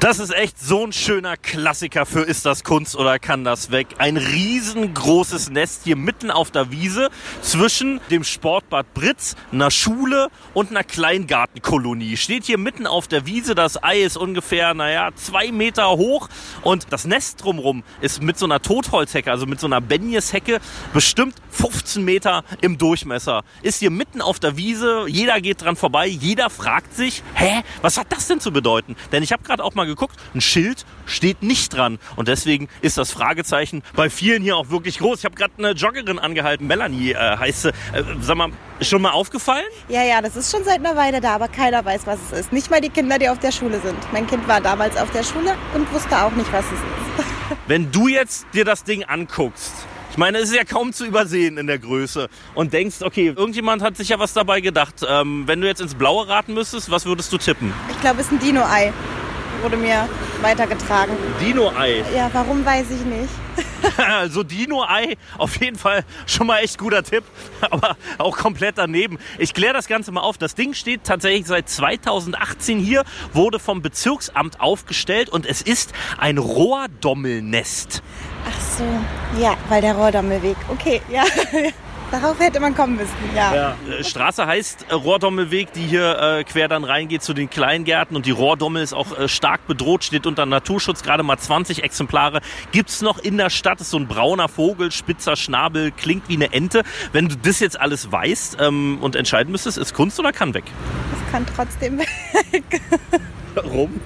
Das ist echt so ein schöner Klassiker für Ist das Kunst oder kann das weg? Ein riesengroßes Nest hier mitten auf der Wiese zwischen dem Sportbad Britz, einer Schule und einer Kleingartenkolonie. Steht hier mitten auf der Wiese. Das Ei ist ungefähr, naja, zwei Meter hoch und das Nest drumrum ist mit so einer Totholzhecke, also mit so einer Benjeshecke, bestimmt 15 Meter im Durchmesser. Ist hier mitten auf der Wiese. Jeder geht dran vorbei. Jeder fragt sich, hä, was hat das denn zu bedeuten? Denn ich habe gerade auch mal geguckt, ein Schild steht nicht dran. Und deswegen ist das Fragezeichen bei vielen hier auch wirklich groß. Ich habe gerade eine Joggerin angehalten, Melanie äh, heißt sie. Äh, sag mal, schon mal aufgefallen? Ja, ja, das ist schon seit einer Weile da, aber keiner weiß, was es ist. Nicht mal die Kinder, die auf der Schule sind. Mein Kind war damals auf der Schule und wusste auch nicht, was es ist. Wenn du jetzt dir das Ding anguckst, ich meine, es ist ja kaum zu übersehen in der Größe. Und denkst, okay, irgendjemand hat sich ja was dabei gedacht. Ähm, wenn du jetzt ins Blaue raten müsstest, was würdest du tippen? Ich glaube, es ist ein Dino-Ei wurde mir weitergetragen. Dino-Ei? Ja, warum weiß ich nicht. also Dino-Ei, auf jeden Fall schon mal echt guter Tipp, aber auch komplett daneben. Ich kläre das Ganze mal auf. Das Ding steht tatsächlich seit 2018 hier, wurde vom Bezirksamt aufgestellt und es ist ein Rohrdommelnest. Ach so, ja, weil der Rohrdommelweg. Okay, ja. Darauf hätte man kommen müssen, ja. ja. Äh, Straße heißt äh, Rohrdommelweg, die hier äh, quer dann reingeht zu den Kleingärten. Und die Rohrdommel ist auch äh, stark bedroht, steht unter Naturschutz. Gerade mal 20 Exemplare gibt's noch in der Stadt. Ist so ein brauner Vogel, spitzer Schnabel, klingt wie eine Ente. Wenn du das jetzt alles weißt ähm, und entscheiden müsstest, ist Kunst oder kann weg? Es kann trotzdem weg. Warum?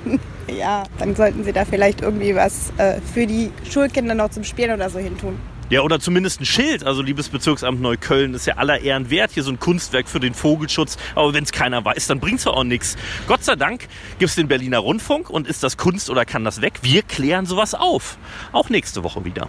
Ja, dann sollten sie da vielleicht irgendwie was äh, für die Schulkinder noch zum Spielen oder so hin tun. Ja, oder zumindest ein Schild. Also, liebes Bezirksamt Neukölln, ist ja aller Ehren wert. Hier so ein Kunstwerk für den Vogelschutz. Aber wenn es keiner weiß, dann bringt's ja auch nichts. Gott sei Dank gibt's den Berliner Rundfunk und ist das Kunst oder kann das weg? Wir klären sowas auf. Auch nächste Woche wieder.